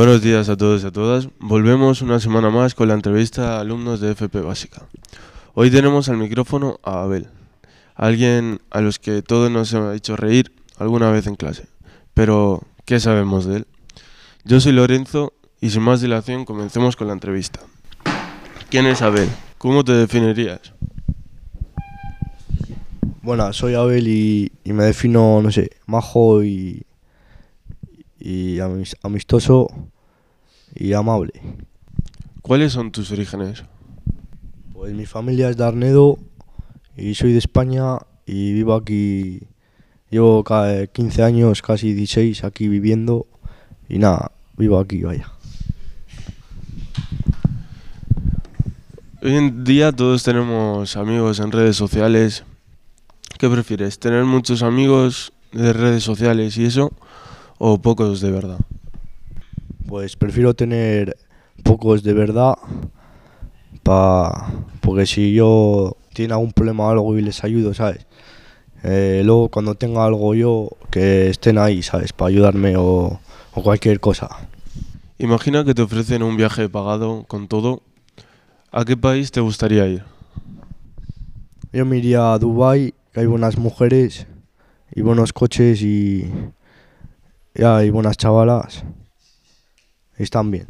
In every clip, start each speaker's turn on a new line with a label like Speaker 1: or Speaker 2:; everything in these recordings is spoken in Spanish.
Speaker 1: Buenos días a todos y a todas. Volvemos una semana más con la entrevista a alumnos de FP Básica. Hoy tenemos al micrófono a Abel, alguien a los que todos nos ha hecho reír alguna vez en clase. Pero, ¿qué sabemos de él? Yo soy Lorenzo y sin más dilación comencemos con la entrevista. ¿Quién es Abel? ¿Cómo te definirías?
Speaker 2: Bueno, soy Abel y, y me defino, no sé, majo y, y amis- amistoso y amable.
Speaker 1: ¿Cuáles son tus orígenes?
Speaker 2: Pues mi familia es de Arnedo y soy de España y vivo aquí, llevo ca- 15 años, casi 16 aquí viviendo y nada, vivo aquí, vaya.
Speaker 1: Hoy en día todos tenemos amigos en redes sociales. ¿Qué prefieres? ¿Tener muchos amigos de redes sociales y eso? ¿O pocos de verdad?
Speaker 2: Pues prefiero tener pocos de verdad, pa, porque si yo tiene algún problema o algo y les ayudo, ¿sabes? Eh, luego cuando tenga algo yo, que estén ahí, ¿sabes? Para ayudarme o, o cualquier cosa.
Speaker 1: Imagina que te ofrecen un viaje pagado con todo. ¿A qué país te gustaría ir?
Speaker 2: Yo me iría a Dubai, que hay buenas mujeres y buenos coches y, y hay buenas chavalas. Están bien.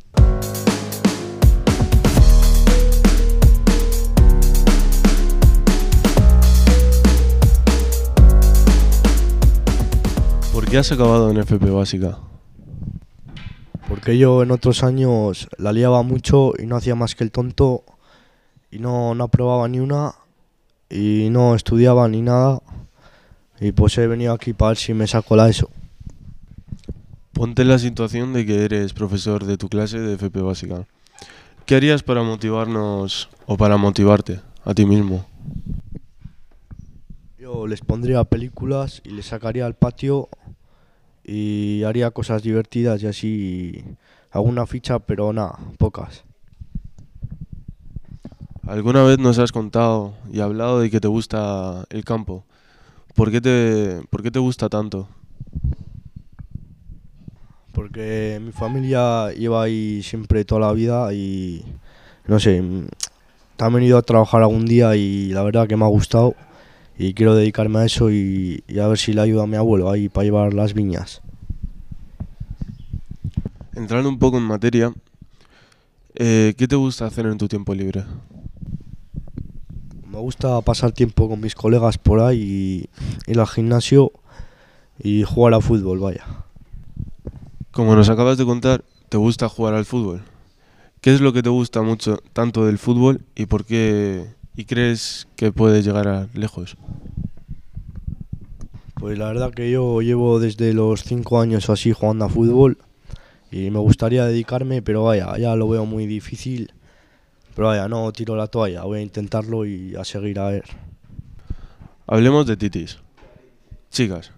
Speaker 1: ¿Por qué has acabado en FP Básica?
Speaker 2: Porque yo en otros años la liaba mucho y no hacía más que el tonto y no, no aprobaba ni una y no estudiaba ni nada. Y pues he venido aquí para ver si me saco la ESO.
Speaker 1: Ponte en la situación de que eres profesor de tu clase de FP Básica. ¿Qué harías para motivarnos o para motivarte a ti mismo?
Speaker 2: Yo les pondría películas y les sacaría al patio y haría cosas divertidas y así alguna ficha, pero nada, pocas.
Speaker 1: ¿Alguna vez nos has contado y hablado de que te gusta el campo? ¿Por qué te, por qué te gusta tanto?
Speaker 2: Porque mi familia lleva ahí siempre toda la vida y no sé, mm, también he ido a trabajar algún día y la verdad que me ha gustado y quiero dedicarme a eso y, y a ver si le ayudo a mi abuelo ahí para llevar las viñas.
Speaker 1: Entrando un poco en materia, eh, ¿qué te gusta hacer en tu tiempo libre?
Speaker 2: Me gusta pasar tiempo con mis colegas por ahí y ir al gimnasio y jugar a fútbol, vaya.
Speaker 1: Como nos acabas de contar, te gusta jugar al fútbol. ¿Qué es lo que te gusta mucho tanto del fútbol y por qué y crees que puedes llegar a lejos?
Speaker 2: Pues la verdad que yo llevo desde los 5 años así jugando a fútbol y me gustaría dedicarme, pero vaya, ya lo veo muy difícil. Pero vaya, no tiro la toalla, voy a intentarlo y a seguir a ver.
Speaker 1: Hablemos de titis. Chicas,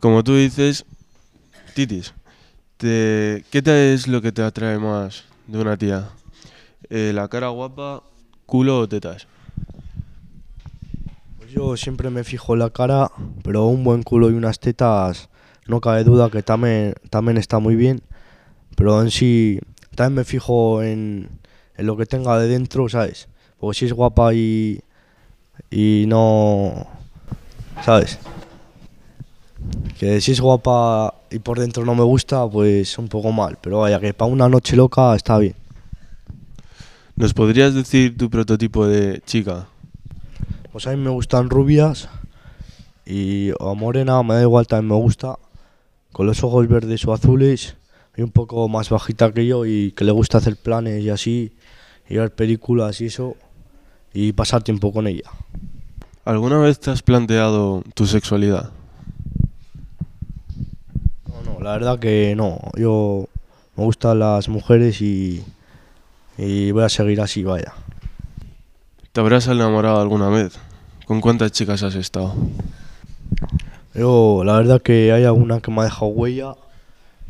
Speaker 1: como tú dices, titis, ¿qué te es lo que te atrae más de una tía? Eh, ¿La cara guapa, culo o tetas?
Speaker 2: Pues yo siempre me fijo en la cara, pero un buen culo y unas tetas, no cabe duda que también, también está muy bien. Pero en sí, también me fijo en, en lo que tenga de dentro, ¿sabes? Porque si es guapa y, y no... ¿Sabes? Que si es guapa y por dentro no me gusta, pues un poco mal. Pero vaya, que para una noche loca está bien.
Speaker 1: ¿Nos podrías decir tu prototipo de chica?
Speaker 2: Pues a mí me gustan rubias y o morena, me da igual, también me gusta. Con los ojos verdes o azules y un poco más bajita que yo y que le gusta hacer planes y así, y ver películas y eso, y pasar tiempo con ella.
Speaker 1: ¿Alguna vez te has planteado tu sexualidad?
Speaker 2: La verdad que no. Yo me gustan las mujeres y, y voy a seguir así, vaya.
Speaker 1: ¿Te habrás enamorado alguna vez? ¿Con cuántas chicas has estado?
Speaker 2: Yo, la verdad que hay alguna que me ha dejado huella,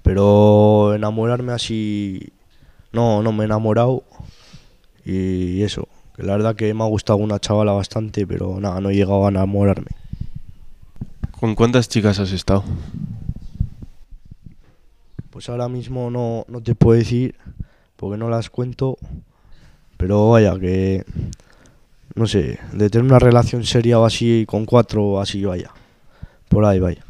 Speaker 2: pero enamorarme así, no, no me he enamorado. Y eso, que la verdad que me ha gustado una chavala bastante, pero nada, no he llegado a enamorarme.
Speaker 1: ¿Con cuántas chicas has estado?
Speaker 2: Pues ahora mismo no, no te puedo decir, porque no las cuento, pero vaya, que no sé, de tener una relación seria o así con cuatro o así, vaya. Por ahí, vaya.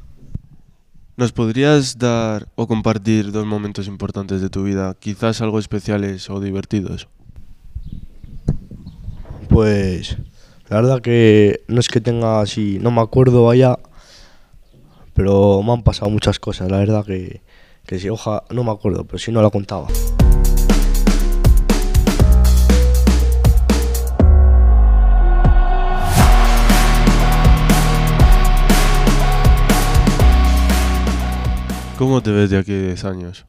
Speaker 1: ¿Nos podrías dar o compartir dos momentos importantes de tu vida, quizás algo especiales o divertidos?
Speaker 2: Pues la verdad que no es que tenga así, no me acuerdo, vaya, pero me han pasado muchas cosas, la verdad que, que si, oja, no me acuerdo, pero si no la contaba.
Speaker 1: ¿Cómo te ves de aquí a 10 años?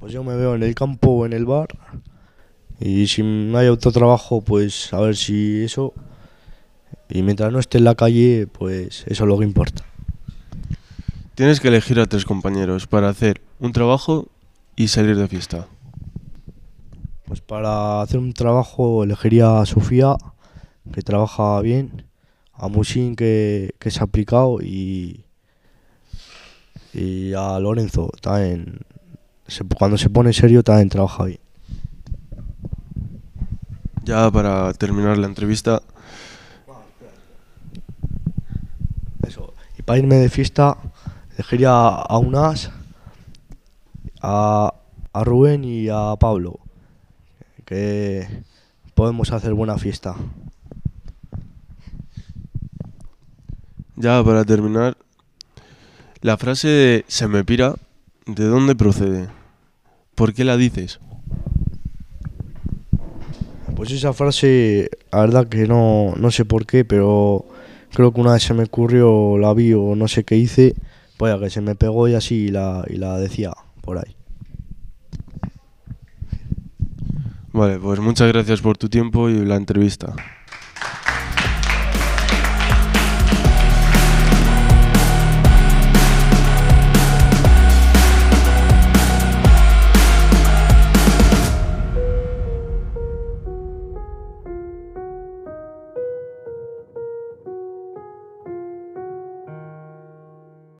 Speaker 2: Pues yo me veo en el campo o en el bar. Y si no hay otro trabajo, pues a ver si eso. Y mientras no esté en la calle, pues eso es lo que importa.
Speaker 1: Tienes que elegir a tres compañeros para hacer un trabajo y salir de fiesta.
Speaker 2: Pues para hacer un trabajo elegiría a Sofía, que trabaja bien, a Musin, que, que es aplicado, y, y a Lorenzo, también, se- cuando se pone serio, también trabaja bien.
Speaker 1: Ya para terminar la entrevista,
Speaker 2: Eso. Y para irme de fiesta, elegiría a Unas, a, a Rubén y a Pablo, que podemos hacer buena fiesta.
Speaker 1: ya para terminar, la frase de se me pira, ¿de dónde procede? ¿Por qué la dices?
Speaker 2: Pues esa frase, la verdad que no, no sé por qué, pero creo que una vez se me ocurrió, la vi o no sé qué hice, pues que se me pegó y así la, y la decía por ahí.
Speaker 1: Vale, pues muchas gracias por tu tiempo y la entrevista.